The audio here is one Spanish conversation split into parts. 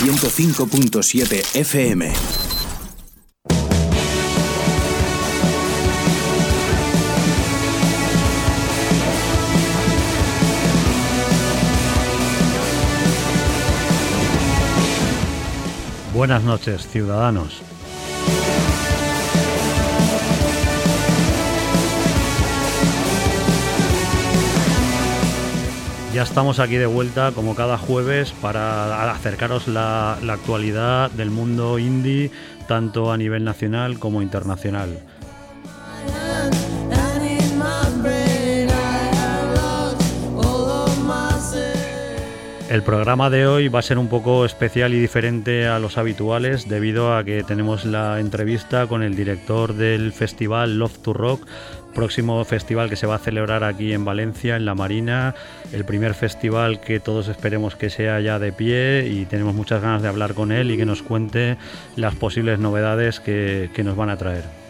105.7 FM. Buenas noches, ciudadanos. Ya estamos aquí de vuelta como cada jueves para acercaros la, actualidad del mundo indie, tanto a nivel nacional como internacional. El programa de hoy va a ser un poco especial y diferente a los habituales debido a que tenemos la entrevista con el director del festival Love to Rock, próximo festival que se va a celebrar aquí en Valencia, en La Marina, el primer festival que todos esperemos que sea ya de pie y tenemos muchas ganas de hablar con él y que nos cuente las posibles novedades que, que nos van a traer.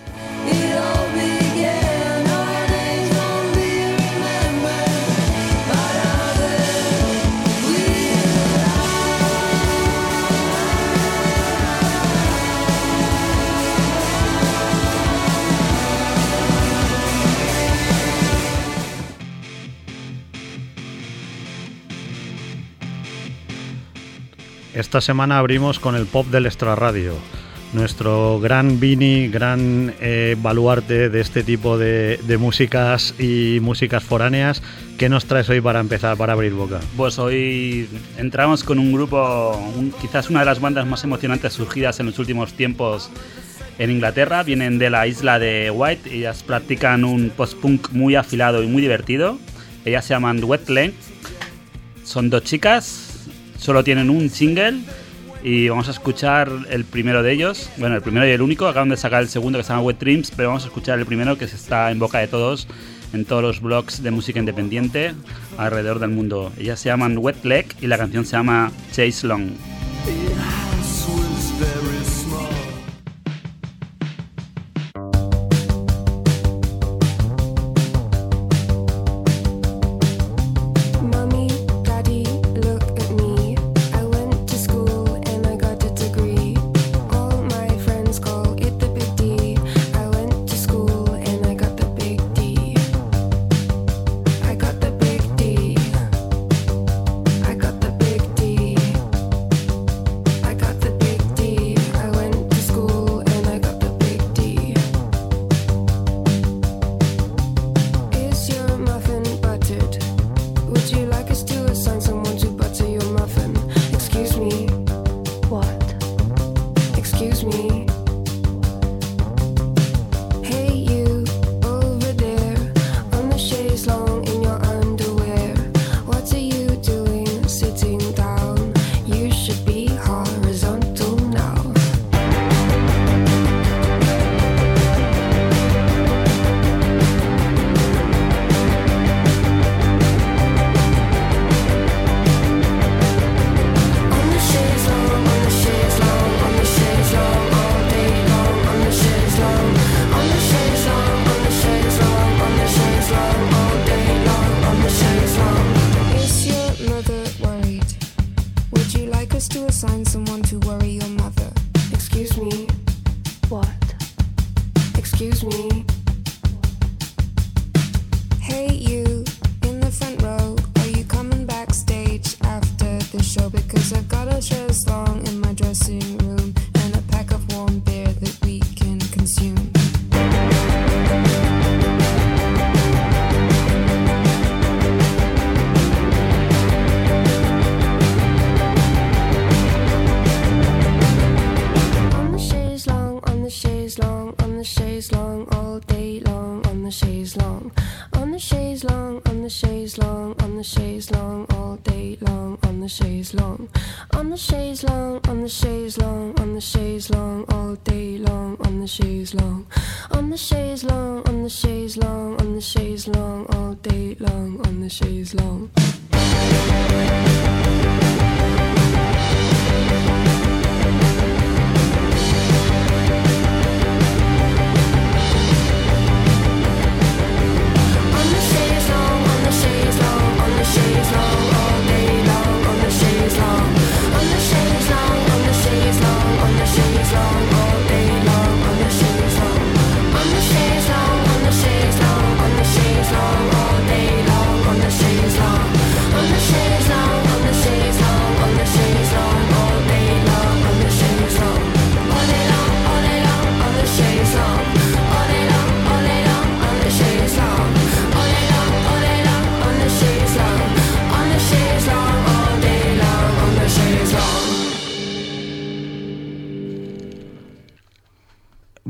Esta semana abrimos con el pop del extrarradio. Nuestro gran Vini, gran eh, baluarte de este tipo de, músicas y músicas foráneas. ¿Qué nos traes hoy para empezar, para abrir boca? Pues hoy entramos con un grupo, quizás una de las bandas más emocionantes surgidas en los últimos tiempos en Inglaterra. Vienen de la isla de White. Ellas practican un post-punk muy afilado y muy divertido. Ellas se llaman Wetland. Son dos chicas, solo tienen un single y vamos a escuchar el primero de ellos, bueno, el primero y el único, acaban de sacar el segundo que se llama Wet Dreams, pero vamos a escuchar el primero que está en boca de todos en todos los blogs de música independiente alrededor del mundo. Ellas se llaman Wet Leg y la canción se llama Chase Long.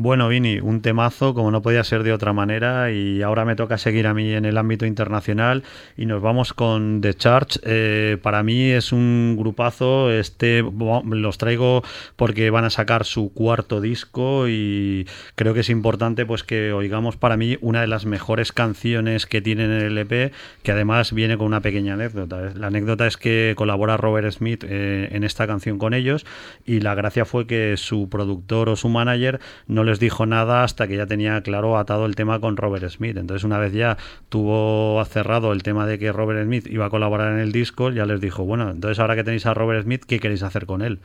Bueno, Vini, un temazo como no podía ser de otra manera y ahora me toca seguir a mí en el ámbito internacional y nos vamos con The Charge. Eh, para mí es un grupazo, este los traigo porque van a sacar su cuarto disco y creo que es importante pues que oigamos para mí una de las mejores canciones que tienen en el EP, que además viene con una pequeña anécdota. La anécdota es que colabora Robert Smith eh, en esta canción con ellos y la gracia fue que su productor o su manager no les dijo nada hasta que ya tenía claro atado el tema con Robert Smith. Entonces, una vez ya tuvo cerrado el tema de que Robert Smith iba a colaborar en el disco, ya les dijo, bueno, entonces ahora que tenéis a Robert Smith, ¿qué queréis hacer con él?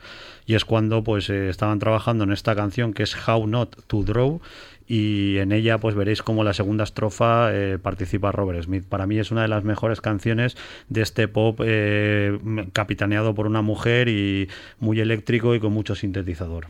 Y es cuando pues eh, estaban trabajando en esta canción que es How Not to Draw y en ella pues veréis como la segunda estrofa eh, participa Robert Smith. Para mí es una de las mejores canciones de este pop eh, capitaneado por una mujer y muy eléctrico y con mucho sintetizador.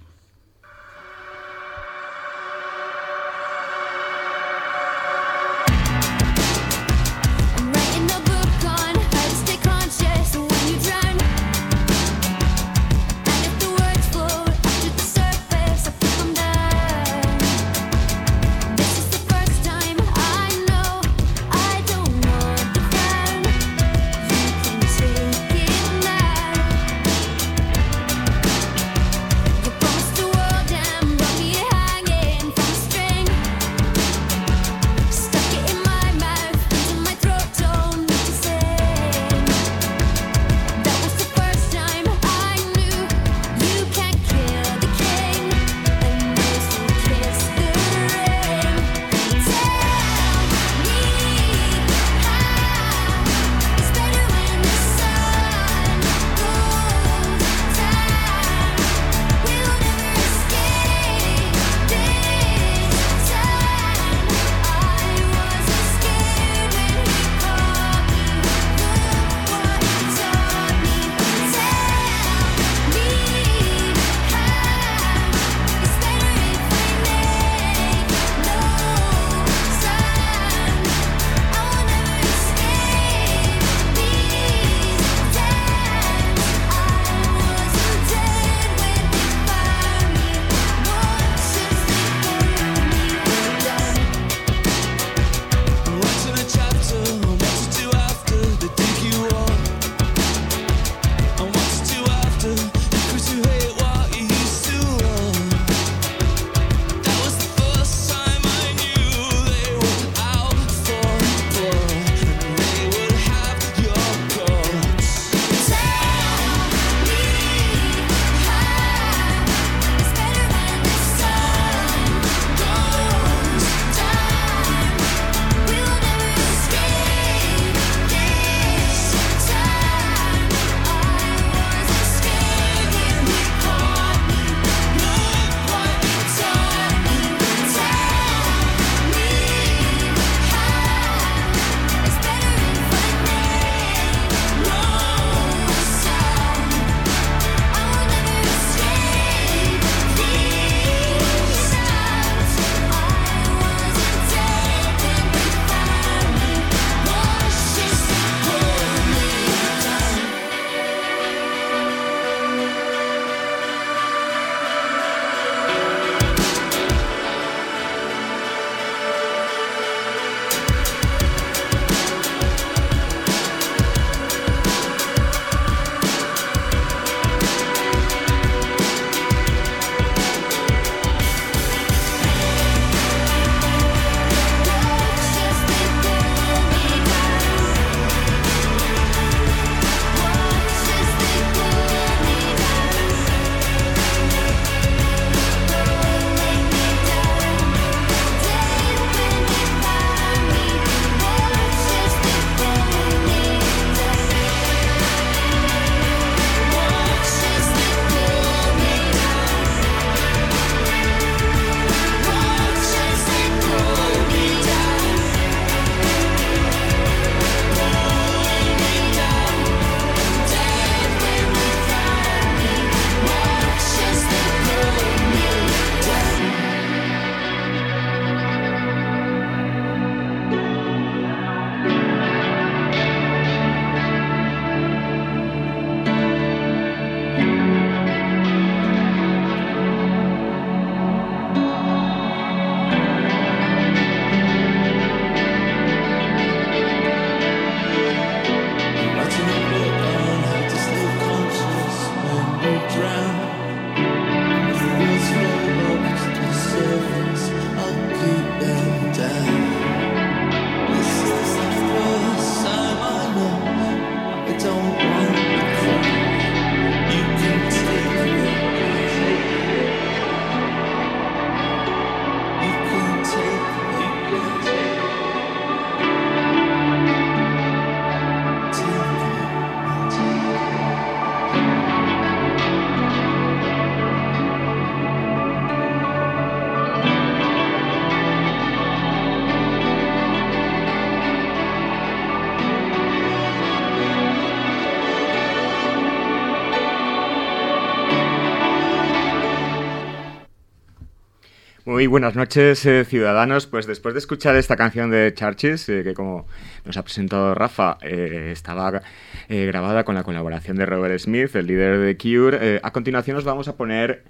Buenas noches, eh, ciudadanos. Pues después de escuchar esta canción de Churches, eh, que como nos ha presentado Rafa, eh, estaba grabada con la colaboración de Robert Smith, el líder de Cure, a continuación nos vamos a poner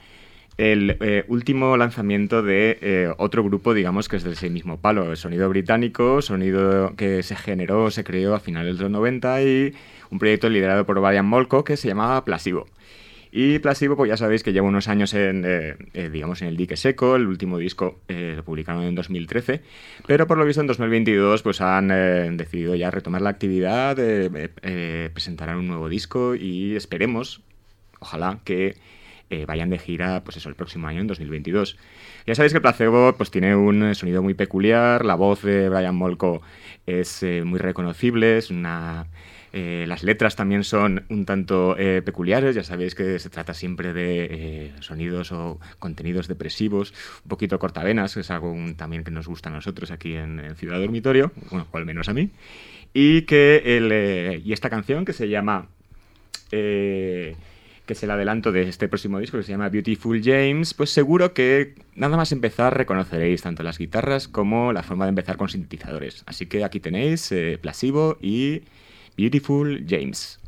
el último lanzamiento de otro grupo, digamos, que es del mismo palo, el sonido británico, sonido que se generó, se creó a finales de los 90 y un proyecto liderado por Brian Molko que se llamaba Plasivo. Y Placebo, pues ya sabéis que lleva unos años en, eh, eh, digamos, en el dique seco. El último disco eh, lo publicaron en 2013. Pero por lo visto en 2022 pues han decidido ya retomar la actividad, presentarán un nuevo disco y esperemos, ojalá, que vayan de gira pues eso, el próximo año, en 2022. Ya sabéis que Placebo pues, tiene un sonido muy peculiar. La voz de Brian Molko es muy reconocible, es una eh, las letras también son un tanto eh, peculiares, ya sabéis que se trata siempre de eh, sonidos o contenidos depresivos, un poquito cortavenas, que es algo también que nos gusta a nosotros aquí en, Ciudad Dormitorio, bueno, o al menos a mí. Y, que el, y esta canción que se llama que es el adelanto de este próximo disco que se llama Beautiful James, pues seguro que nada más empezar reconoceréis tanto las guitarras como la forma de empezar con sintetizadores. Así que aquí tenéis eh, Plasivo y Beautiful James.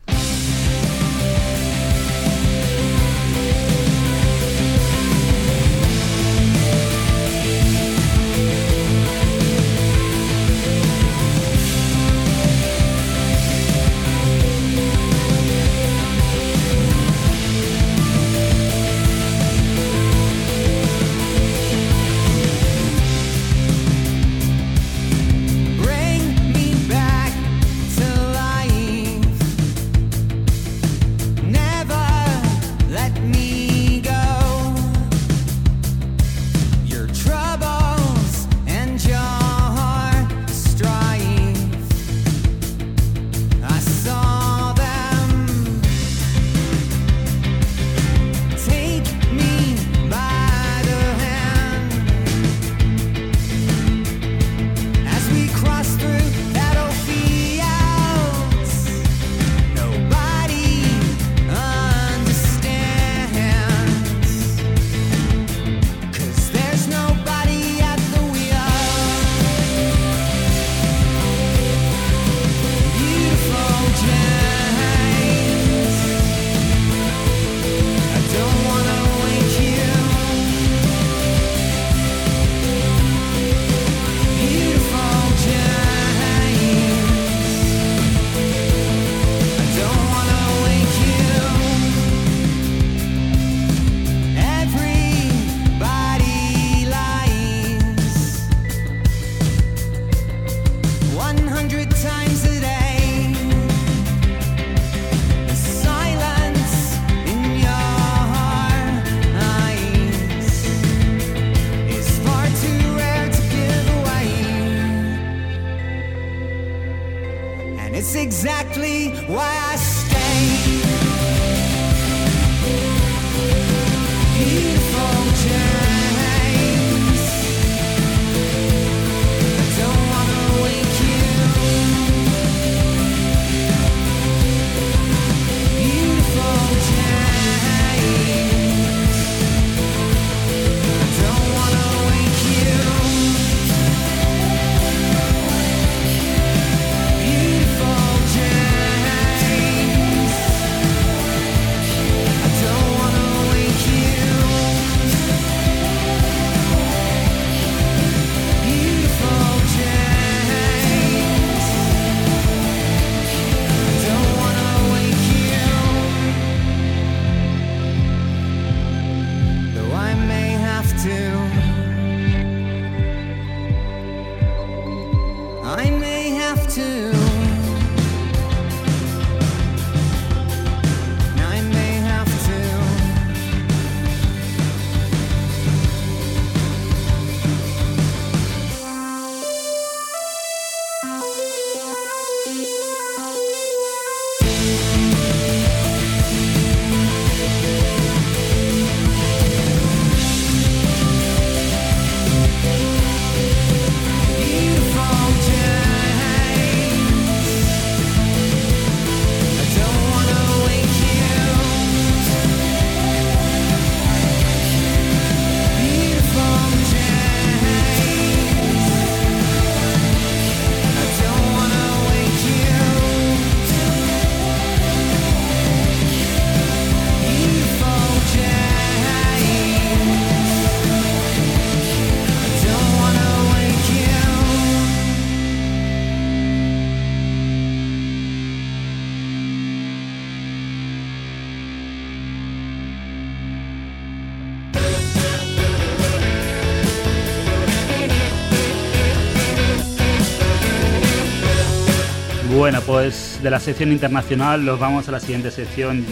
Bueno, pues de la sección internacional nos vamos a la siguiente sección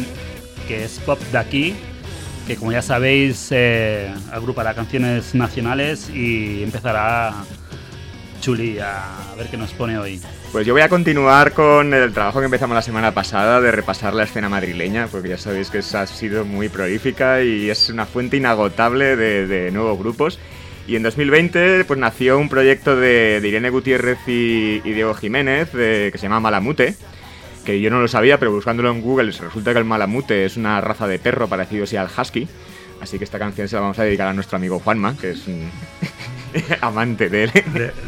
que es Pop de aquí, que como ya sabéis eh, agrupará canciones nacionales y empezará Chuli a ver qué nos pone hoy. Pues yo voy a continuar con el trabajo que empezamos la semana pasada de repasar la escena madrileña, porque ya sabéis que esa ha sido muy prolífica y es una fuente inagotable de, nuevos grupos. Y en 2020 pues nació un proyecto de, Irene Gutiérrez y, Diego Jiménez que se llama Malamute, que yo no lo sabía, pero buscándolo en Google resulta que el Malamute es una raza de perro parecido al husky. Así que esta canción se la vamos a dedicar a nuestro amigo Juanma, que es un amante de,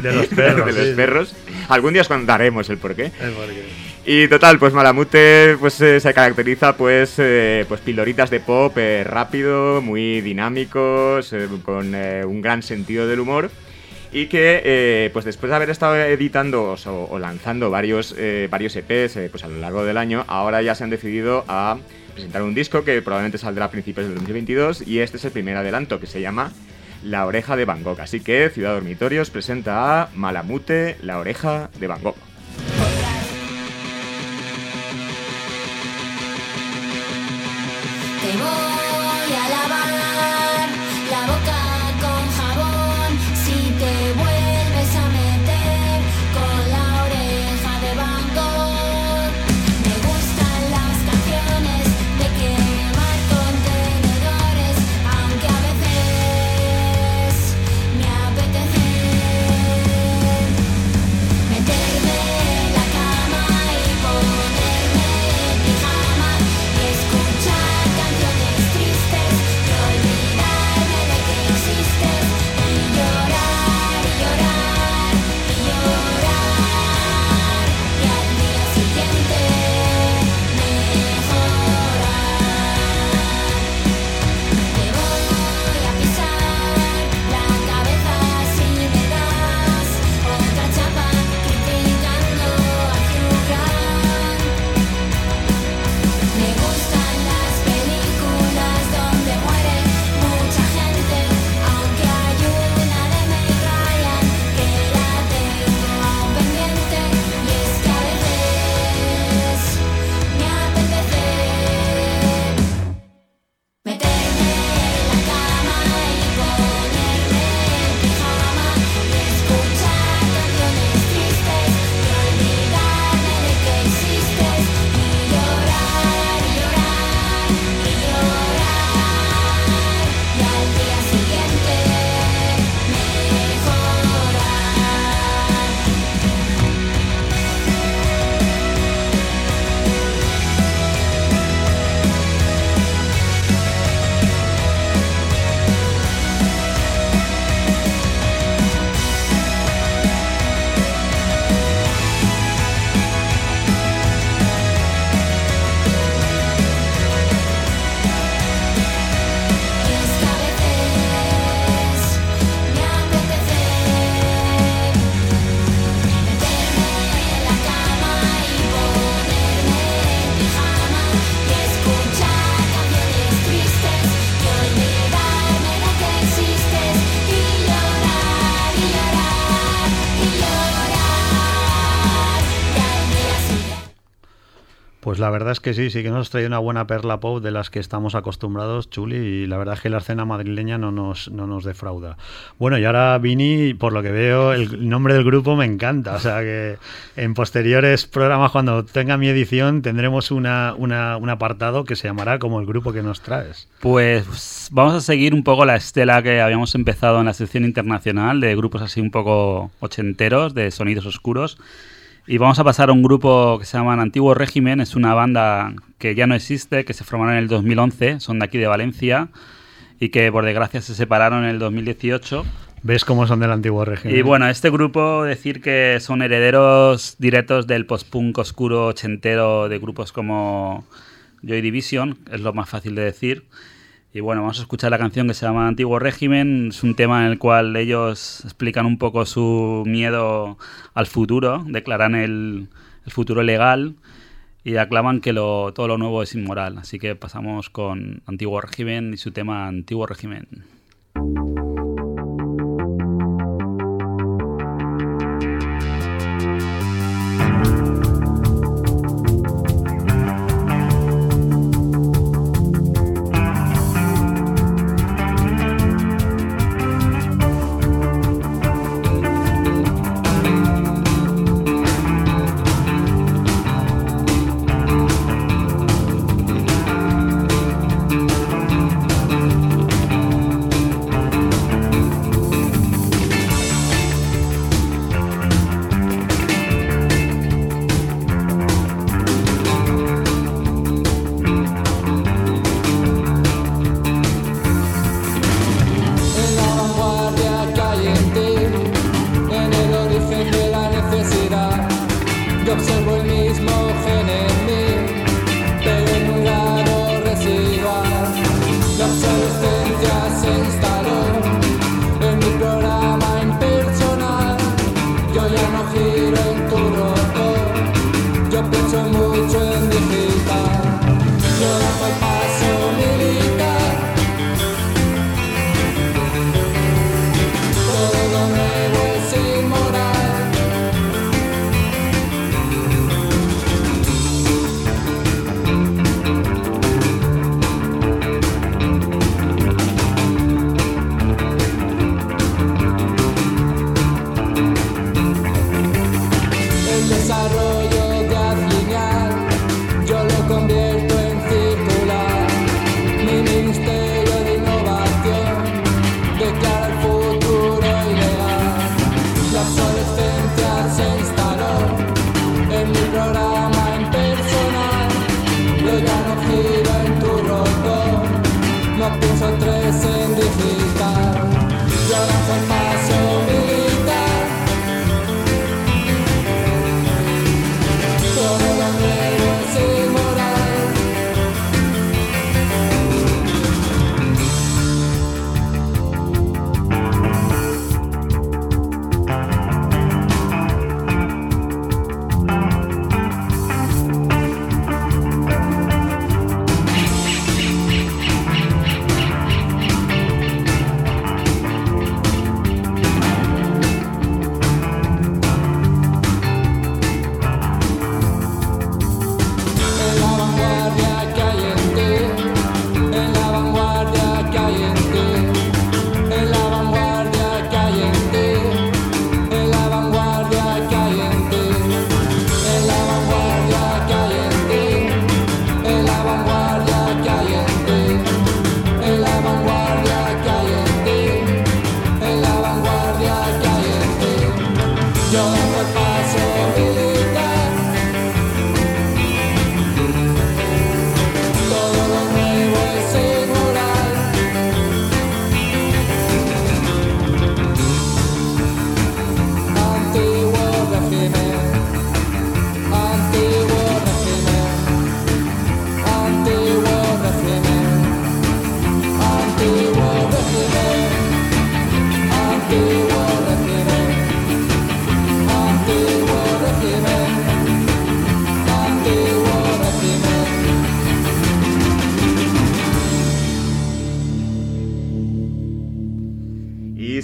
los perros. de los perros. Algún día os contaremos el porqué. Y total, pues Malamute pues, eh, se caracteriza pues, eh, pues de pop eh, rápido, muy dinámicos, con un gran sentido del humor y que pues después de haber estado editando o, lanzando varios, varios EPs pues a lo largo del año, ahora ya se han decidido a presentar un disco que probablemente saldrá a principios del 2022 y este es el primer adelanto que se llama La oreja de Gogh. Así que Ciudad Dormitorios presenta a Malamute, La oreja de Gogh. table. Pues la verdad es que sí, sí que nos trae una buena perla pop de las que estamos acostumbrados, Chuli, y la verdad es que la escena madrileña no nos, no nos defrauda. Bueno, y ahora Vini, por lo que veo, el nombre del grupo me encanta, o sea que en posteriores programas, cuando tenga mi edición, tendremos una, una, un apartado que se llamará como el grupo que nos traes. Pues vamos a seguir un poco la estela que habíamos empezado en la sección internacional de grupos así un poco ochenteros, de sonidos oscuros. Y vamos a pasar a un grupo que se llama Antiguo Régimen, es una banda que ya no existe, que se formaron en el 2011, son de aquí de Valencia y que por desgracia se separaron en el 2018. ¿Ves cómo son del antiguo régimen? Y bueno, este grupo, decir que son herederos directos del post-punk oscuro ochentero de grupos como Joy Division, es lo más fácil de decir. Y bueno, vamos a escuchar la canción que se llama Antiguo Régimen. Es un tema en el cual ellos explican un poco su miedo al futuro, declaran el, futuro legal y aclaman que lo, todo lo nuevo es inmoral. Así que pasamos con Antiguo Régimen y su tema Antiguo Régimen.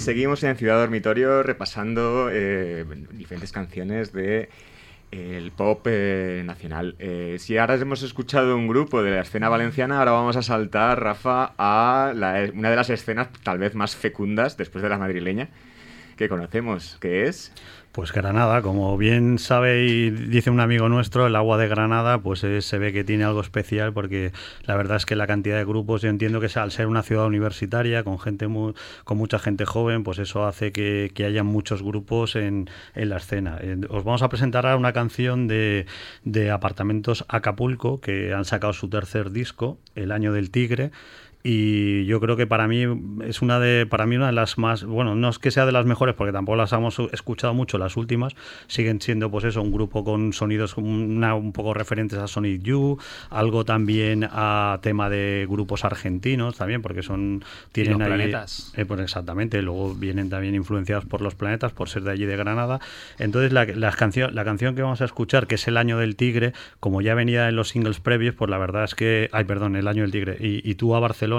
Seguimos en Ciudad Dormitorio repasando eh, diferentes canciones de el pop eh, nacional. Eh, si ahora hemos escuchado un grupo de la escena valenciana, ahora vamos a saltar, Rafa, a una de las escenas tal vez más fecundas después de la madrileña que conocemos, que es... Pues Granada, como bien sabe y dice un amigo nuestro, el agua de Granada, pues se ve que tiene algo especial porque la verdad es que la cantidad de grupos, yo entiendo que al ser una ciudad universitaria con gente con mucha gente joven, pues eso hace que, haya muchos grupos en, la escena. Eh, os vamos a presentar ahora una canción de, de Apartamentos Acapulco que han sacado su tercer disco, El Año del Tigre y yo creo que para mí es una de para mí una de las más bueno no es que sea de las mejores porque tampoco las hemos escuchado mucho las últimas siguen siendo pues eso un grupo con sonidos un poco referentes a Sonic You algo también a tema de grupos argentinos también porque son tienen ahí, planetas. eh, pues exactamente luego vienen también influenciados por los planetas por ser de allí de Granada. Entonces la, la canción la canción que vamos a escuchar que es el año del tigre como ya venía en los singles previos pues la verdad es que ay perdón el año del tigre y, y tú a Barcelona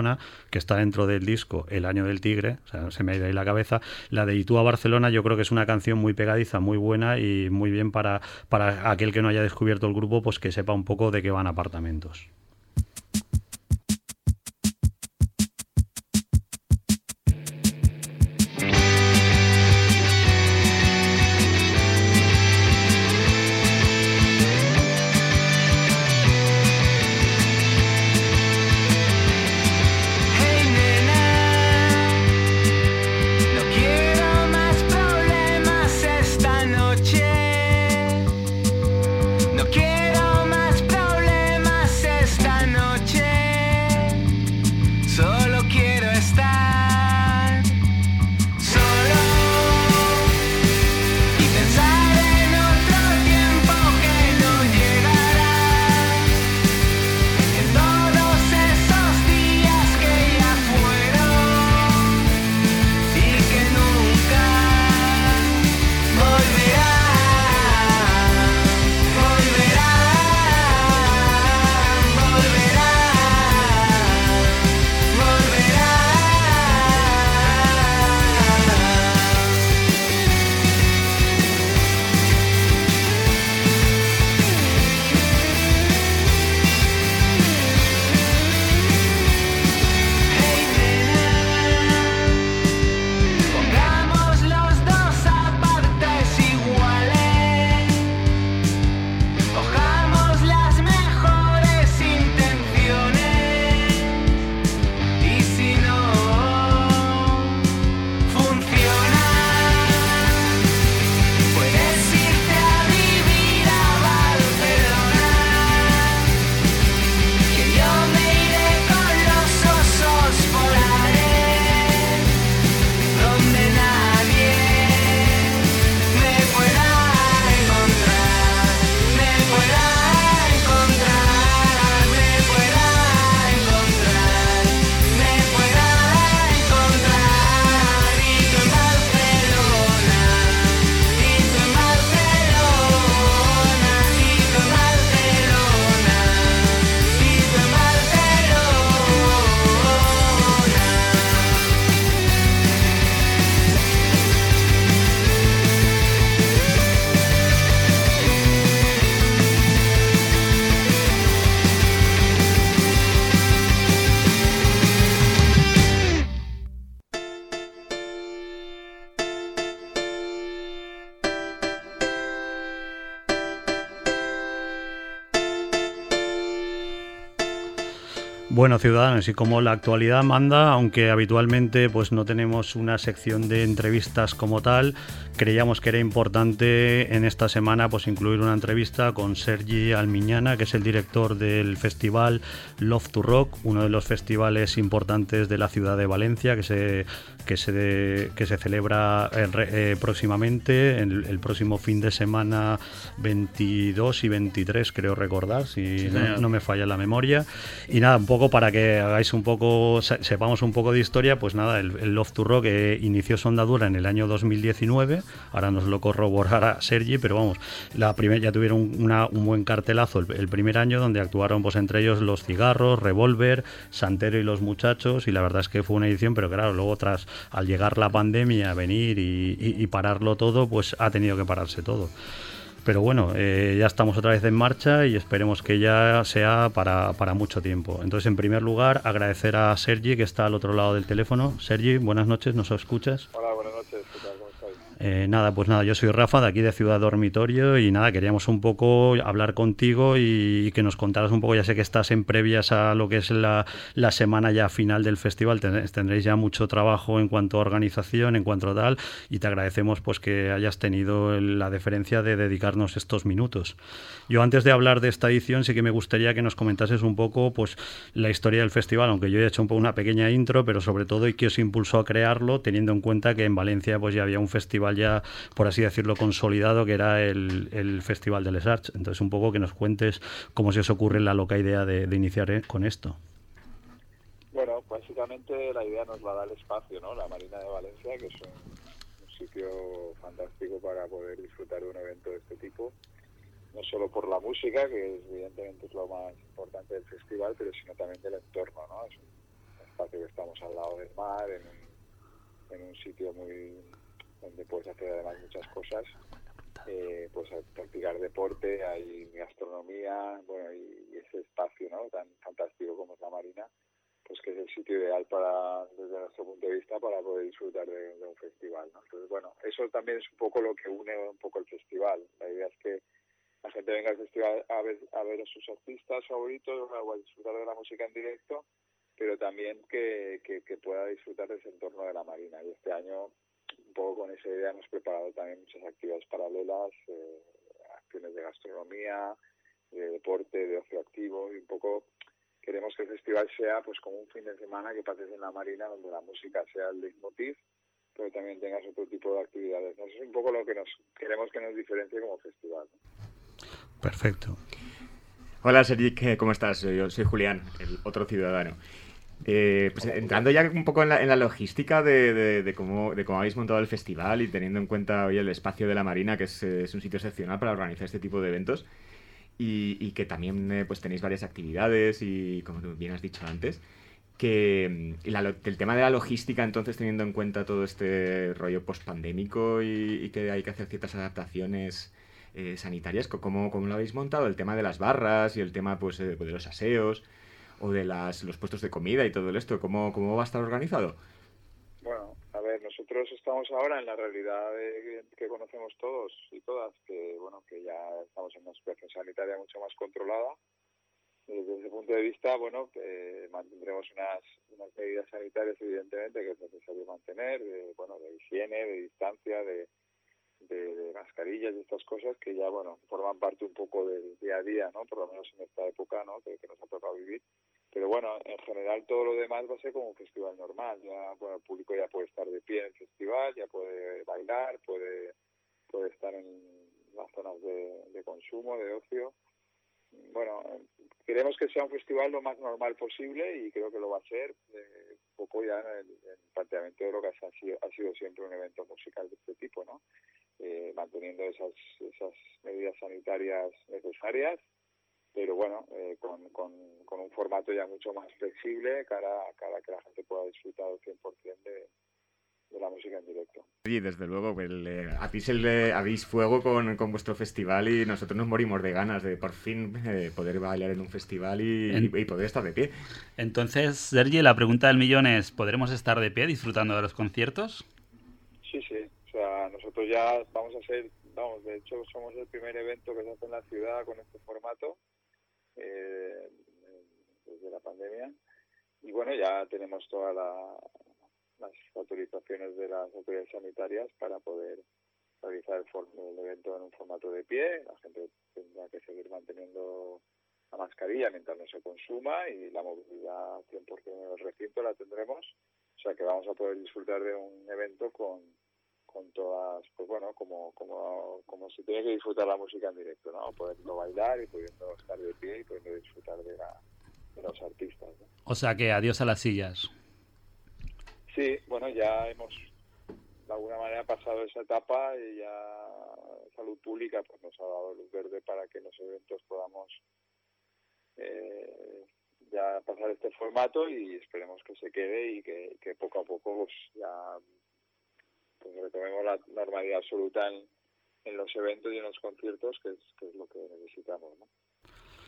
que está dentro del disco El Año del Tigre, se me ha ido ahí la cabeza. La de Y a Barcelona yo creo que es una canción muy pegadiza, muy buena y muy bien para, para aquel que no haya descubierto el grupo, pues que sepa un poco de qué van apartamentos. Ciudadanos, y como la actualidad manda, aunque habitualmente pues no tenemos una sección de entrevistas como tal, creíamos que era importante en esta semana pues incluir una entrevista con Sergi Almiñana, que es el director del festival Love to Rock, uno de los festivales importantes de la ciudad de Valencia, que se que se, que se celebra eh, eh, próximamente, el, el, próximo fin de semana 22 y 23, creo recordar, si no, no, me falla la memoria. Y nada, un poco para que hagáis un poco, sepamos un poco de historia, pues nada, el, Love to Rock que inició su andadura en el año 2019, ahora nos lo corroborará Sergi, pero vamos, la primera ya tuvieron una, un buen cartelazo el, primer año donde actuaron pues entre ellos Los Cigarros, Revolver, Santero y Los Muchachos, y la verdad es que fue una edición, pero claro, luego tras al llegar la pandemia, venir y, pararlo todo, pues ha tenido que pararse todo. Pero bueno, eh, ya estamos otra vez en marcha y esperemos que ya sea para, para, mucho tiempo. Entonces, en primer lugar, agradecer a Sergi, que está al otro lado del teléfono. Sergi, buenas noches, ¿nos escuchas? Hola, buenas noches. ¿Qué tal? ¿Cómo estáis? Eh, nada, pues nada, yo soy Rafa de aquí de Ciudad Dormitorio y nada, queríamos un poco hablar contigo y, que nos contaras un poco, ya sé que estás en previas a lo que es la, la semana ya final del festival, tendréis ya mucho trabajo en cuanto a organización, en cuanto a tal, y te agradecemos pues que hayas tenido la deferencia de dedicarnos estos minutos. Yo antes de hablar de esta edición sí que me gustaría que nos comentases un poco pues la historia del festival, aunque yo he hecho un poco una pequeña intro, pero sobre todo y que os impulsó a crearlo, teniendo en cuenta que en Valencia pues ya había un festival ya, por así decirlo, consolidado, que era el, el Festival de Les Arts. Entonces, un poco que nos cuentes cómo se os ocurre la loca idea de, iniciar eh, con esto. Bueno, básicamente la idea nos la da el espacio, ¿no? La Marina de Valencia, que es un, sitio fantástico para poder disfrutar de un evento de este tipo no solo por la música, que evidentemente es lo más importante del festival, pero sino también del entorno, ¿no? Es un espacio que estamos al lado del mar, en un, en un sitio muy donde puedes hacer además muchas cosas, eh, pues practicar deporte, hay gastronomía, bueno, y, y, ese espacio, ¿no? Tan fantástico como es la Marina, pues que es el sitio ideal para, desde nuestro punto de vista, para poder disfrutar de, de un festival, ¿no? Entonces, bueno, eso también es un poco lo que une un poco el festival. La idea es que la gente venga al festival a ver, a ver a sus artistas favoritos o a disfrutar de la música en directo, pero también que, que, que, pueda disfrutar de ese entorno de la Marina. Y este año, poco con esa idea, hemos preparado también muchas actividades paralelas, eh, acciones de gastronomía, de deporte, de ocio activo, y un poco queremos que el festival sea pues como un fin de semana que pases en la Marina, donde la música sea el leitmotiv, pero también tengas otro tipo de actividades. Eso es un poco lo que nos queremos que nos diferencie como festival. Perfecto. Hola, Sergi, ¿cómo estás? Yo soy Julián, el otro ciudadano. Eh, pues entrando ya un poco en la, logística de, cómo, de habéis montado el festival y teniendo en cuenta hoy el espacio de la Marina, que es, un sitio excepcional para organizar este tipo de eventos, y, que también eh, pues tenéis varias actividades y, como bien has dicho antes, que la, el tema de la logística, entonces, teniendo en cuenta todo este rollo post-pandémico y, que hay que hacer ciertas adaptaciones eh, sanitarias, ¿cómo, ¿cómo, lo habéis montado? El tema de las barras y el tema pues, de, de los aseos o de las, los puestos de comida y todo esto, ¿cómo, ¿cómo va a estar organizado? Bueno, a ver, nosotros estamos ahora en la realidad de, que conocemos todos y todas, que bueno, que ya estamos en una situación sanitaria mucho más controlada. Desde ese punto de vista, bueno, eh, mantendremos unas, unas medidas sanitarias, evidentemente, que es necesario mantener, de, bueno, de higiene, de distancia, de, de, de, mascarillas y estas cosas que ya, bueno, forman parte un poco del día a día, ¿no? Por lo menos en esta época, ¿no? Que, nos ha tocado vivir. Pero bueno, en general todo lo demás va a ser como un festival normal. Ya, bueno, el público ya puede estar de pie en el festival, ya puede bailar, puede, puede estar en las zonas de, consumo, de ocio. Bueno, queremos que sea un festival lo más normal posible y creo que lo va a ser. Eh, poco ya en el, en el planteamiento de lo ha sido, ha sido siempre un evento musical de este tipo, ¿no? Eh, manteniendo esas, esas medidas sanitarias necesarias, pero bueno, eh, con, con, con, un formato ya mucho más flexible cara, cara a que la gente pueda disfrutar al 100% de, de la música en directo. Y desde luego, el, eh, a ti se le habéis fuego con, con, vuestro festival y nosotros nos morimos de ganas de por fin eh, poder bailar en un festival y, en... y, y, poder estar de pie. Entonces, Sergi, la pregunta del millón es, ¿podremos estar de pie disfrutando de los conciertos? Sí, sí. Nosotros ya vamos a ser, vamos, de hecho somos el primer evento que se hace en la ciudad con este formato eh, desde la pandemia y bueno, ya tenemos todas las autorizaciones de las autoridades sanitarias para poder realizar el, evento en un formato de pie. La gente tendrá que seguir manteniendo la mascarilla mientras no se consuma y la movilidad 100% en el recinto la tendremos. O sea que vamos a poder disfrutar de un evento con, con todas, pues bueno, como, como, como se tiene que disfrutar la música en directo, ¿no? Poderlo bailar y pudiendo estar de pie y pudiendo disfrutar de, la, de los artistas. O sea que adiós a las sillas. Sí, bueno, ya hemos de alguna manera pasado esa etapa y ya Salud Pública pues nos ha dado luz verde para que en los eventos podamos eh, ya pasar este formato y esperemos que se quede y que, poco a poco pues, ya pues, retomemos la normalidad absoluta en, en los eventos y en los conciertos, que es, que es lo que necesitamos. ¿no?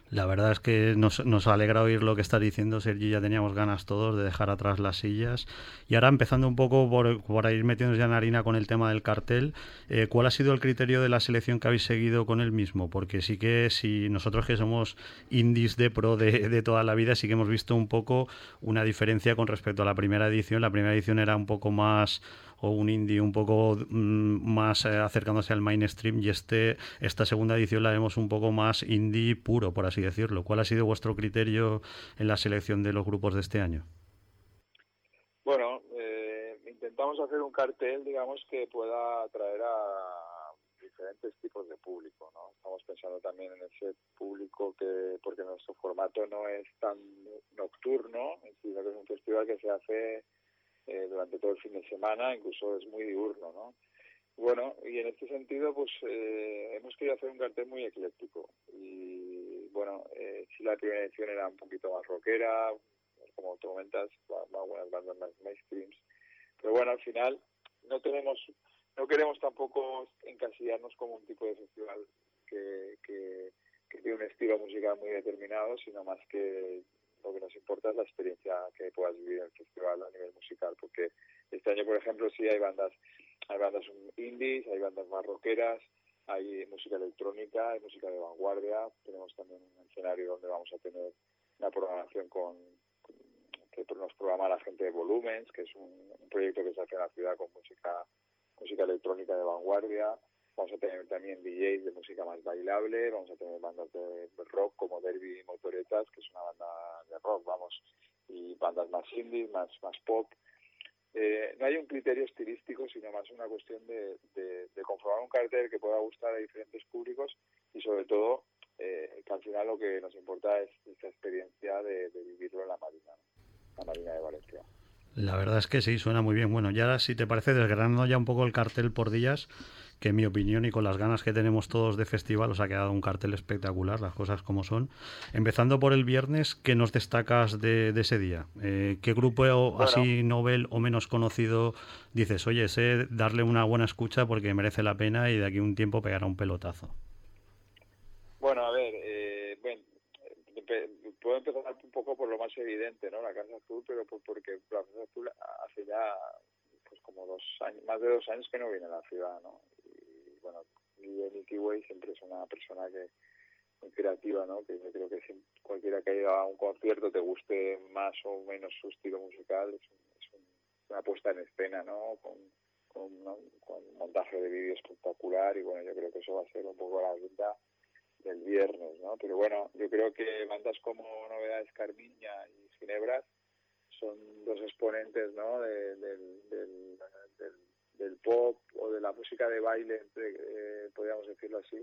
La verdad es que nos, nos alegra oír lo que está diciendo Sergio. Ya teníamos ganas todos de dejar atrás las sillas. Y ahora empezando un poco por, por ir metiéndonos ya en harina con el tema del cartel, eh, ¿cuál ha sido el criterio de la selección que habéis seguido con el mismo? Porque sí que si nosotros que somos indies de pro de, de toda la vida, sí que hemos visto un poco una diferencia con respecto a la primera edición. La primera edición era un poco más o un indie un poco mm, más eh, acercándose al mainstream y este esta segunda edición la vemos un poco más indie puro, por así decirlo. ¿Cuál ha sido vuestro criterio en la selección de los grupos de este año? Bueno, eh, intentamos hacer un cartel, digamos, que pueda atraer a diferentes tipos de público, ¿no? Estamos pensando también en ese público que, porque nuestro formato no es tan nocturno, sino que es un festival que se hace eh, durante todo el fin de semana, incluso es muy diurno, ¿no? Bueno, y en este sentido, pues eh, hemos querido hacer un cartel muy ecléctico. Y bueno, eh, si la primera edición era un poquito más rockera, como tú comentas, algunas bandas más mainstreams. Pero bueno, al final no tenemos, no queremos tampoco encasillarnos como un tipo de festival que, que, que tiene un estilo musical muy determinado, sino más que lo que nos importa es la experiencia que puedas vivir en el festival a nivel musical, porque este año, por ejemplo, sí hay bandas, hay bandas indies, hay bandas más rockeras, hay música electrónica, hay música de vanguardia, tenemos también un escenario donde vamos a tener una programación con, que nos programa la gente de Volumens, que es un, un proyecto que se hace en la ciudad con música música electrónica de vanguardia, Vamos a tener también DJs de música más bailable, vamos a tener bandas de rock como Derby y Motoretas, que es una banda de rock, vamos, y bandas más indie, más, más pop. Eh, no hay un criterio estilístico, sino más una cuestión de, de, conformar un cartel que pueda gustar a diferentes públicos y sobre todo eh, que al final lo que nos importa es esta experiencia de, vivirlo en la Marina, la Marina de Valencia. La verdad es que sí, suena muy bien. Bueno, ya si te parece, desgranando ya un poco el cartel por días, que en mi opinión y con las ganas que tenemos todos de festival os ha quedado un cartel espectacular, las cosas como son. Empezando por el viernes, ¿qué nos destacas de, ese día? Eh, ¿Qué grupo así novel o menos conocido dices, oye, sé darle una buena escucha porque merece la pena y de aquí un tiempo pegará un pelotazo? Bueno, a ver, eh, bueno, puedo empezar un poco por lo más evidente, ¿no? La Casa Azul, pero porque la Casa Azul hace ya pues como dos años, más de dos años que no viene a la ciudad, ¿no? Bueno, Nicky Way siempre es una persona que muy creativa, ¿no? Que yo creo que si cualquiera que haya a un concierto te guste más o menos su estilo musical, es, una puesta en escena, ¿no? Con, un montaje de vídeo espectacular y bueno, yo creo que eso va a ser un poco la venta del viernes, ¿no? Pero bueno, yo creo que bandas como Novedades Carmiña y Ginebras son dos exponentes, ¿no? del del pop o de la música de baile, eh, podríamos decirlo así,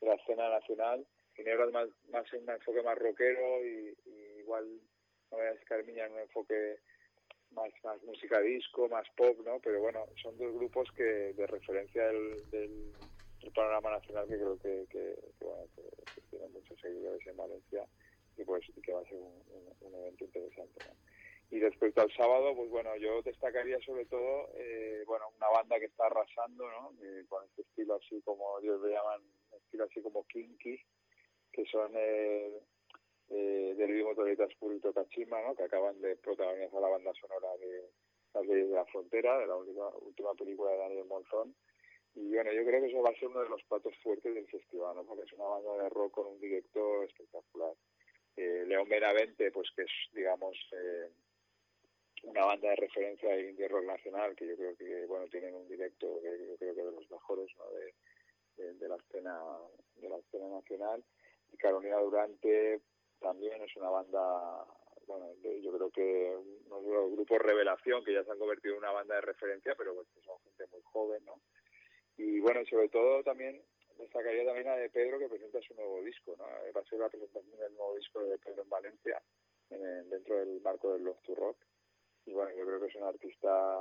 de la escena nacional. Ginebra es más, más un enfoque más rockero y, igual no a Carmiña en un enfoque más, más música disco, más pop, ¿no? Pero bueno, son dos grupos que de referencia del, del, panorama nacional que creo que, que, bueno, que, tienen muchos seguidores en Valencia y pues que va a ser un, evento interesante. Y respecto al sábado, pues bueno, yo destacaría sobre todo, eh, bueno, una banda que está arrasando, ¿no? Eh, con este estilo así como ellos le llaman, estilo así como kinky, que son eh, eh, del mismo Motoritas Purito Kachima, ¿no? Que acaban de protagonizar la banda sonora de Las leyes de la frontera, de la última, última película de Daniel Monzón. Y bueno, yo creo que eso va a ser uno de los platos fuertes del festival, ¿no? Porque es una banda de rock con un director espectacular. Eh, León Benavente, pues que es, digamos, eh, una banda de referencia de indie rock nacional que yo creo que bueno tienen un directo que yo creo que de los mejores ¿no? de, de, la escena de la escena nacional. Y Carolina Durante también es una banda bueno yo creo que unos grupos revelación que ya se han convertido en una banda de referencia pero pues, son gente muy joven no y bueno sobre todo también destacaría también a de Pedro que presenta su nuevo disco no va a ser la presentación del nuevo disco de Pedro en Valencia dentro del marco del Love to Rock y bueno, yo creo que es un artista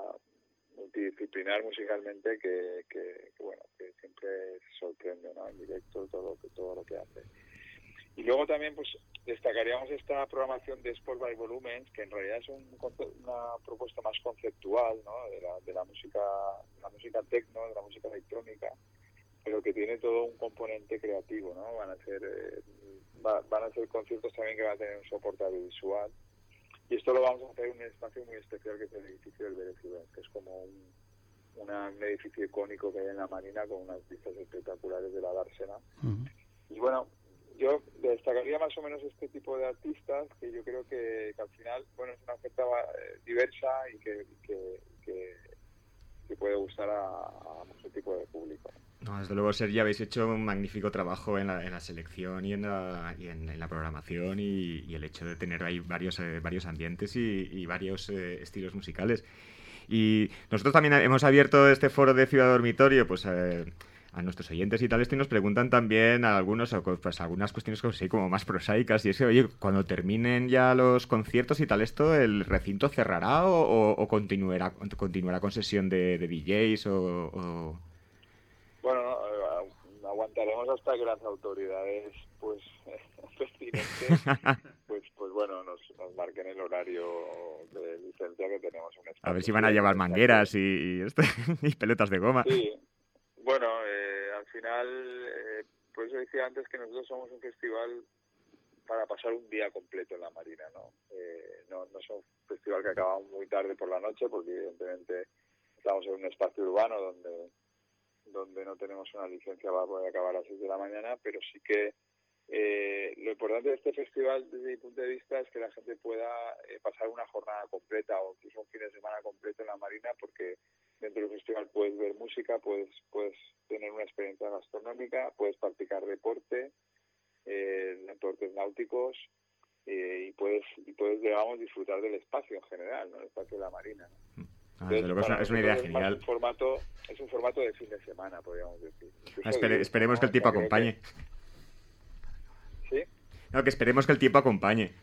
multidisciplinar musicalmente que, que, bueno, que siempre sorprende, ¿no? En directo todo lo que, todo lo que hace. Y luego también pues destacaríamos esta programación de Sport by Volumens, que en realidad es una propuesta más conceptual, ¿no? De la, de la música, la música techno, de la música electrónica, pero que tiene todo un componente creativo, ¿no? Van a ser eh, van a ser conciertos también que van a tener un soporte audiovisual y esto lo vamos a hacer en un espacio muy especial que es el edificio del Berecibén, que es como un, edificio icónico que hay en la Marina con unas vistas espectaculares de la dársena. Y bueno, yo destacaría más o menos este tipo de artistas que yo creo que, al final, bueno, es una oferta eh, diversa y que, que, puede gustar a, a mucho tipo de público. No, desde luego, Sergio, habéis hecho un magnífico trabajo en la, en la selección y en la, y en, la programación y, el hecho de tener ahí varios, eh, varios ambientes y, varios eh, estilos musicales. Y nosotros también hemos abierto este foro de Ciudad Dormitorio, pues eh, a nuestros oyentes y tal, esto y nos preguntan también a algunos, pues, algunas cuestiones como más prosaicas. Y es que, oye, cuando terminen ya los conciertos y tal, esto, ¿el recinto cerrará o, continuará, continuará con sesión de, de DJs o eh, aguantaremos hasta que las autoridades, pues, pertinentes, pues, pues bueno, nos, nos marquen el horario de licencia que tenemos. a ver si van a llevar mangueras y, este, y, pelotas de goma. Sí, bueno, eh, al final, eh, por eso decía antes que nosotros somos un festival para pasar un día completo en la Marina, ¿no? Eh, no, no es un festival que acabamos muy tarde por la noche, porque evidentemente estamos en un espacio urbano donde donde no tenemos una licencia para poder acabar a las 6 de la mañana, pero sí que eh, lo importante de este festival, desde mi punto de vista, es que la gente pueda eh, pasar una jornada completa o incluso un fin de semana completo en la Marina, porque dentro del festival puedes ver música, puedes, puedes tener una experiencia gastronómica, puedes practicar deporte, eh, deportes náuticos, y puedes, y puedes, digamos, disfrutar del espacio en general, ¿no? el espacio de la Marina. Mm. Ah, es, una, idea genial. Es un, formato, es un formato de fin de semana, podríamos decir. Ah, esperemos que el tiempo acompañe. ¿Sí? No, que esperemos que el tiempo acompañe.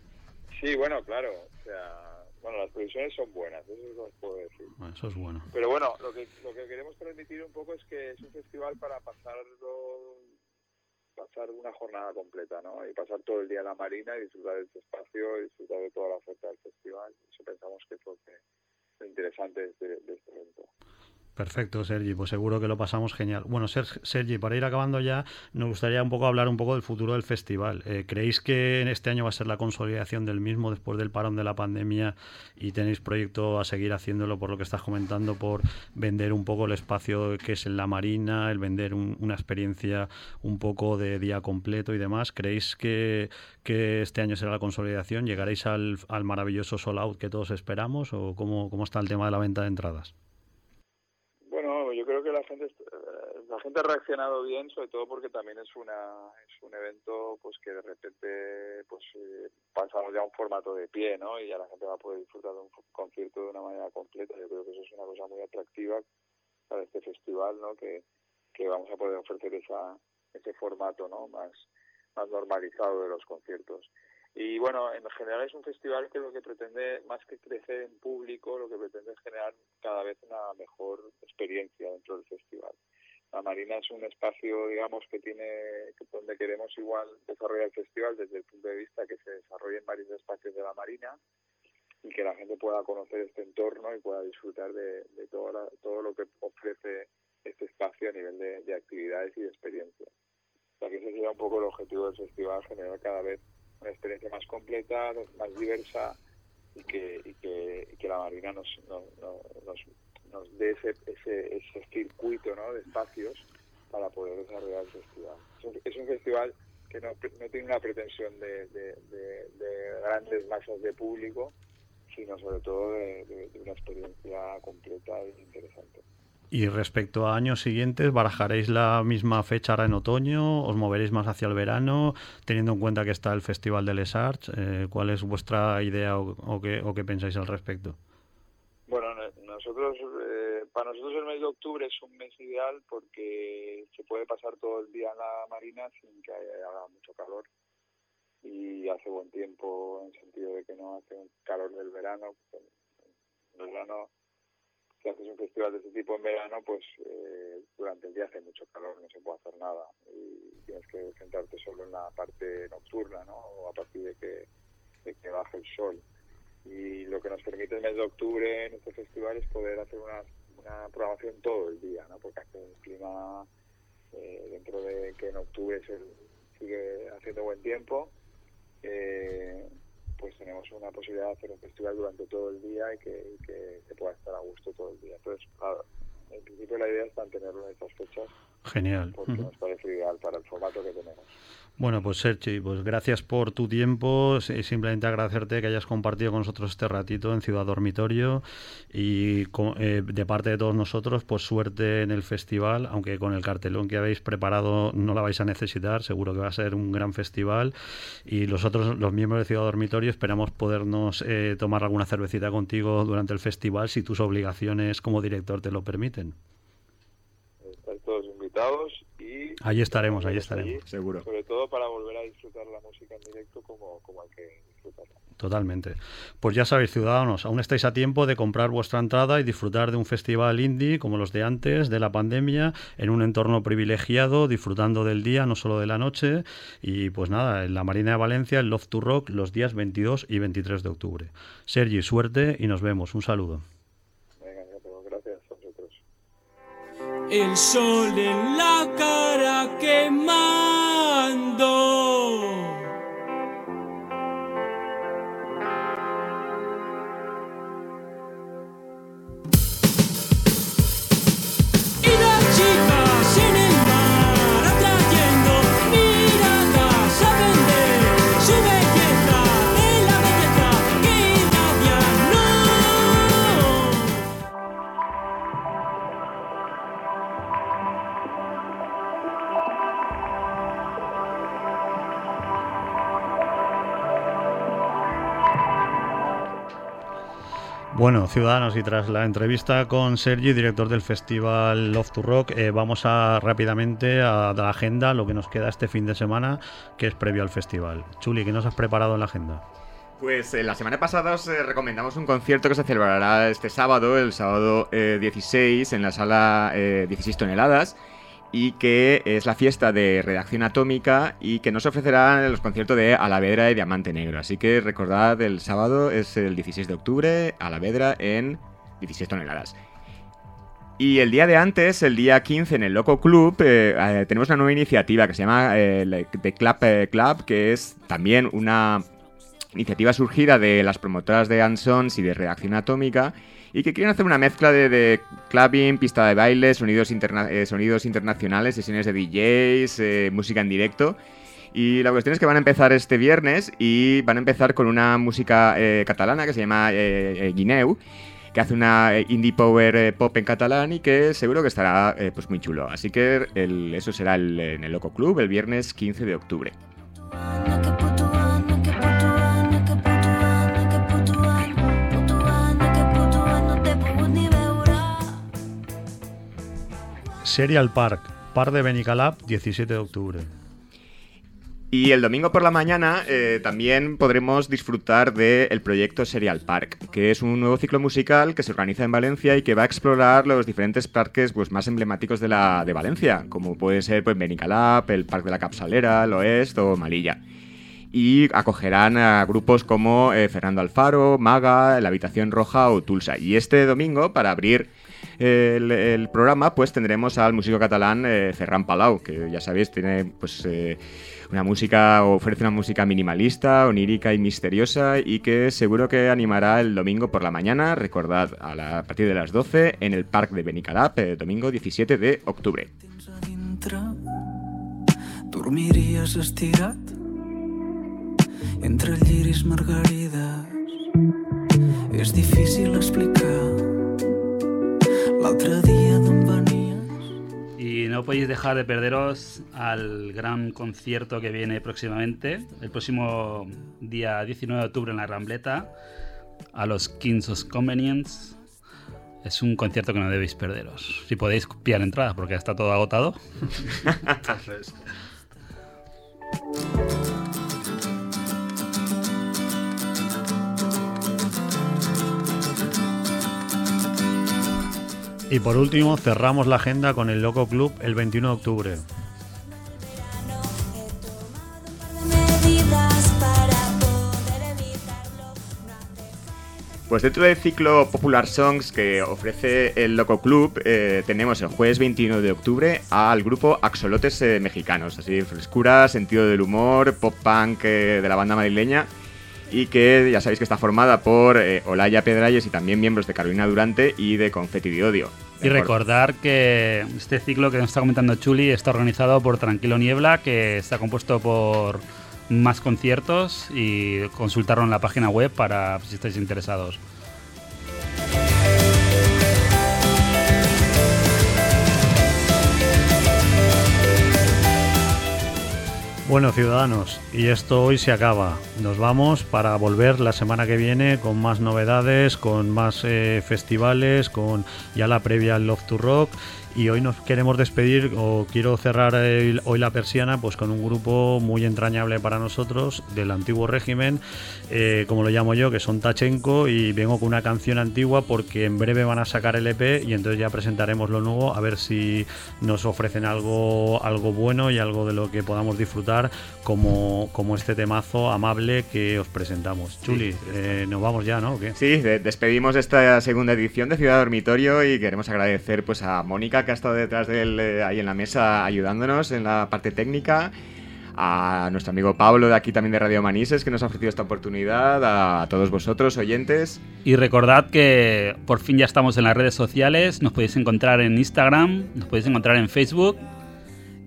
Sí, bueno, claro. O sea, bueno, las previsiones son buenas, eso es lo que puedo decir. eso es bueno. Pero bueno, lo que, lo que queremos transmitir un poco es que es un festival para pasarlo pasar una jornada completa, ¿no? Y pasar todo el día en la marina y disfrutar de este espacio y disfrutar de toda la oferta del festival. Eso pensamos que es lo que interesante de de este evento. Perfecto, Sergi, pues seguro que lo pasamos genial. Bueno, Sergi, para ir acabando ya, nos gustaría un poco hablar un poco del futuro del festival. Eh, ¿Creéis que en este año va a ser la consolidación del mismo después del parón de la pandemia y tenéis proyecto a seguir haciéndolo por lo que estás comentando, por vender un poco el espacio que es en la marina, el vender una experiencia un poco de día completo y demás? ¿Creéis que, este año será la consolidación? ¿Llegaréis al, al maravilloso sold out que todos esperamos o cómo, cómo está el tema de la venta de entradas? La gente eh, la gente ha reaccionado bien, sobre todo porque también es una es un evento pues que de repente pues eh, pasamos ya a un formato de pie, ¿no? Y ya la gente va a poder disfrutar de un concierto de una manera completa. Yo creo que eso es una cosa muy atractiva para este festival, ¿no? Que, que vamos a poder ofrecer esa ese formato, ¿no? Más más normalizado de los conciertos. Y bueno, en general es un festival que lo que pretende, más que crecer en público, lo que pretende es generar cada vez una mejor experiencia dentro del festival. La Marina es un espacio, digamos, que tiene, donde queremos igual desarrollar el festival desde el punto de vista que se desarrolle en varios espacios de la Marina y que la gente pueda conocer este entorno y pueda disfrutar de, de todo, todo lo que ofrece este espacio a nivel de, de actividades y de experiencias. O sea que ese sería un poco el objetivo del festival, generar cada vez una experiencia más completa, más diversa y que, que, la Marina nos, nos, nos, dé ese, ese, ese circuito ¿no? de espacios para poder desarrollar el festival. Es un, festival que no, no, tiene una pretensión de, de, grandes masas de público, sino sobre todo de, una experiencia completa e interesante. Y respecto a años siguientes, ¿barajaréis la misma fecha ahora en otoño? ¿Os moveréis más hacia el verano? Teniendo en cuenta que está el Festival de Les Arts, eh, ¿cuál es vuestra idea o, qué, o qué pensáis al respecto? Bueno, nosotros, eh, para nosotros el mes de octubre es un mes ideal porque se puede pasar todo el día en la marina sin que haga mucho calor y hace buen tiempo en el sentido de que no hace un calor del verano, si haces un festival de este tipo en verano, pues eh, durante el día hace mucho calor, no se puede hacer nada y tienes que centrarte solo en la parte nocturna, ¿no? O a partir de que, de que baje el sol. Y lo que nos permite el mes de octubre en este festival es poder hacer una, una programación todo el día, ¿no? Porque hace un clima eh, dentro de que en octubre sigue haciendo buen tiempo eh, pues tenemos una posibilidad de hacer un festival durante todo el día y que, se pueda estar a gusto todo el día. Entonces, en principio la idea es mantenerlo en estas fechas. Genial. Porque nos parece ideal para el formato que tenemos. Bueno, pues Sergi, pues gracias por tu tiempo. Simplemente agradecerte que hayas compartido con nosotros este ratito en Ciudad Dormitorio y eh, de parte de todos nosotros, pues suerte en el festival, aunque con el cartelón que habéis preparado no la vais a necesitar, seguro que va a ser un gran festival y los otros, los miembros de Ciudad Dormitorio, esperamos podernos eh, tomar alguna cervecita contigo durante el festival si tus obligaciones como director te lo permiten. Invitados Ahí estaremos, ahí estaremos, seguro. Sobre todo para volver a disfrutar la música en directo como, como hay que disfrutarla. Totalmente. Pues ya sabéis, ciudadanos, aún estáis a tiempo de comprar vuestra entrada y disfrutar de un festival indie como los de antes, de la pandemia, en un entorno privilegiado, disfrutando del día, no solo de la noche. Y pues nada, en la Marina de Valencia, el Love to Rock, los días 22 y 23 de octubre. Sergi, suerte y nos vemos. Un saludo. El sol en la cara quemando. Bueno, ciudadanos, y tras la entrevista con Sergi, director del festival Love to Rock, eh, vamos a rápidamente a la agenda, lo que nos queda este fin de semana, que es previo al festival. Chuli, ¿qué nos has preparado en la agenda? Pues eh, la semana pasada os eh, recomendamos un concierto que se celebrará este sábado, el sábado 16, en la sala 16 toneladas y que es la fiesta de Redacción Atómica y que nos ofrecerá los conciertos de Alavedra y Diamante Negro. Así que recordad, el sábado es el 16 de octubre, Alavedra en 16 toneladas. Y el día de antes, el día 15, en el Loco Club, eh, eh, tenemos una nueva iniciativa que se llama The Club Club, que es también una iniciativa surgida de las promotoras de Ansons y de Redacción Atómica y que quieren hacer una mezcla de, clubbing, pista de baile, sonidos, eh, sonidos internacionales, sesiones de DJs, eh, música en directo. Y la cuestión es que van a empezar este viernes y van a empezar con una música eh, catalana que se llama Guineu que hace una indie power pop en catalán y que seguro que estará pues muy chulo. Así que eso será en el Loco Club el viernes 15 de octubre. Serial Park, Par de Benicalap, 17 de octubre. Y el domingo por la mañana eh, también podremos disfrutar del proyecto Serial Park, que es un nuevo ciclo musical que se organiza en Valencia y que va a explorar los diferentes parques pues, más emblemáticos de, la, de Valencia, como puede ser pues, Benicalap, el Parque de la Capsalera, el Oest o Malilla. Y acogerán a grupos como eh, Fernando Alfaro, Maga, La Habitación Roja o Tulsa. Y este domingo, para abrir el, programa, pues tendremos al músico catalán eh, Ferran Palau, que ya sabéis, tiene pues eh, una música, ofrece una música minimalista, onírica y misteriosa y que seguro que animará el domingo por la mañana, recordad, a, la, partir de las 12 en el Parque de Benicalap, el domingo 17 de octubre. entre és difícil explicar. Y no podéis dejar de perderos al gran concierto que viene próximamente, el próximo día 19 de octubre en la Rambleta, a los Kings of Convenience. Es un concierto que no debéis perderos. Si podéis pillar entradas, porque está todo agotado. Y por último, cerramos la agenda con el Loco Club el 21 de octubre. Pues dentro del ciclo Popular Songs que ofrece el Loco Club, eh, tenemos el jueves 21 de octubre al grupo Axolotes eh, Mexicanos. Así, frescura, sentido del humor, pop punk eh, de la banda madrileña. Y que ya sabéis que está formada por eh, Olaya Pedralles y también miembros de Carolina Durante y de Confetti de Odio. Y recordar que este ciclo que nos está comentando Chuli está organizado por Tranquilo Niebla, que está compuesto por más conciertos y consultarlo en la página web para si estáis interesados. Bueno, ciudadanos, y esto hoy se acaba. Nos vamos para volver la semana que viene con más novedades, con más eh, festivales, con ya la previa Love to Rock. Y hoy nos queremos despedir, o quiero cerrar el- hoy la persiana, pues con un grupo muy entrañable para nosotros del antiguo régimen, eh, como lo llamo yo, que son Tachenko. Y vengo con una canción antigua porque en breve van a sacar el EP y entonces ya presentaremos lo nuevo, a ver si nos ofrecen algo, algo bueno y algo de lo que podamos disfrutar, como, como este temazo amable que os presentamos. Chuli, eh, nos vamos ya, ¿no? ¿O qué? Sí, de- despedimos esta segunda edición de Ciudad Dormitorio y queremos agradecer pues a Mónica que ha estado detrás de él eh, ahí en la mesa ayudándonos en la parte técnica, a nuestro amigo Pablo de aquí también de Radio Manises que nos ha ofrecido esta oportunidad, a todos vosotros oyentes. Y recordad que por fin ya estamos en las redes sociales, nos podéis encontrar en Instagram, nos podéis encontrar en Facebook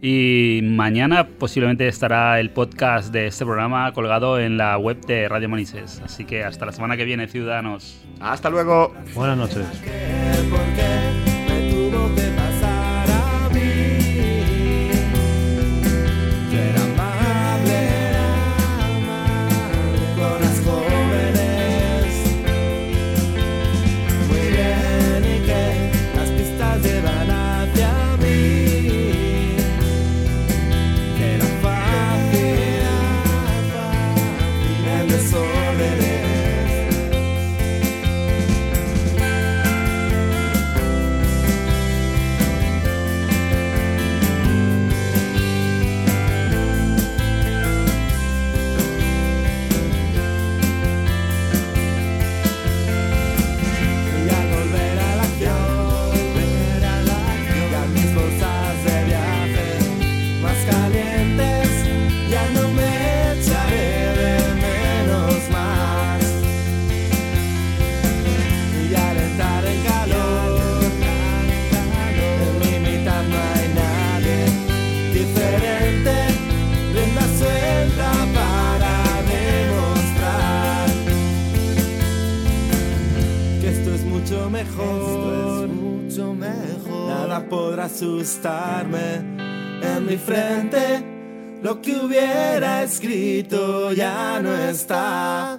y mañana posiblemente estará el podcast de este programa colgado en la web de Radio Manises. Así que hasta la semana que viene, ciudadanos. Hasta luego. Buenas noches. En mi frente. Lo que hubiera escrito ya no está.